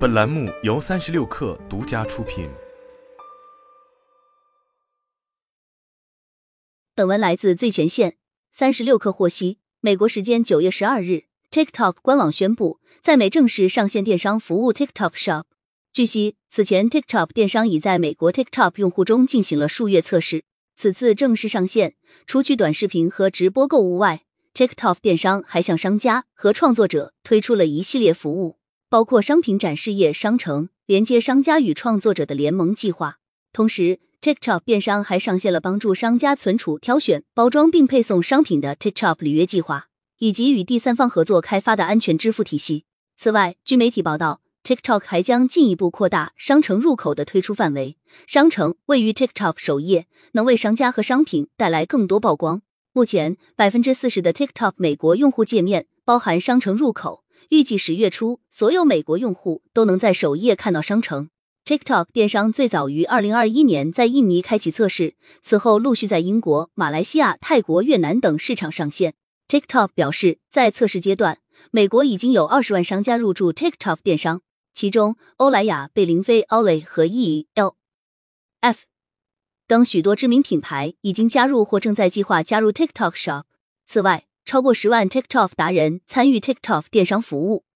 本栏目由三十六氪独家出品。本文来自最前线。三十六氪获悉，美国时间九月十二日，TikTok 官网宣布在美正式上线电商服务 TikTok Shop。据悉，此前 TikTok 电商已在美国 TikTok 用户中进行了数月测试，此次正式上线，除去短视频和直播购物外，TikTok 电商还向商家和创作者推出了一系列服务。包括商品展示页、商城连接商家与创作者的联盟计划。同时，TikTok 电商还上线了帮助商家存储、挑选、包装并配送商品的 TikTok 履约计划，以及与第三方合作开发的安全支付体系。此外，据媒体报道，TikTok 还将进一步扩大商城入口的推出范围。商城位于 TikTok 首页，能为商家和商品带来更多曝光。目前，百分之四十的 TikTok 美国用户界面包含商城入口。预计十月初，所有美国用户都能在首页看到商城。TikTok 电商最早于二零二一年在印尼开启测试，此后陆续在英国、马来西亚、泰国、越南等市场上线。TikTok 表示，在测试阶段，美国已经有二十万商家入驻 TikTok 电商，其中欧莱雅、贝玲妃、Olay 和 E L F 等许多知名品牌已经加入或正在计划加入 TikTok Shop。此外，超过十万 TikTok 达人参与 TikTok 电商服务。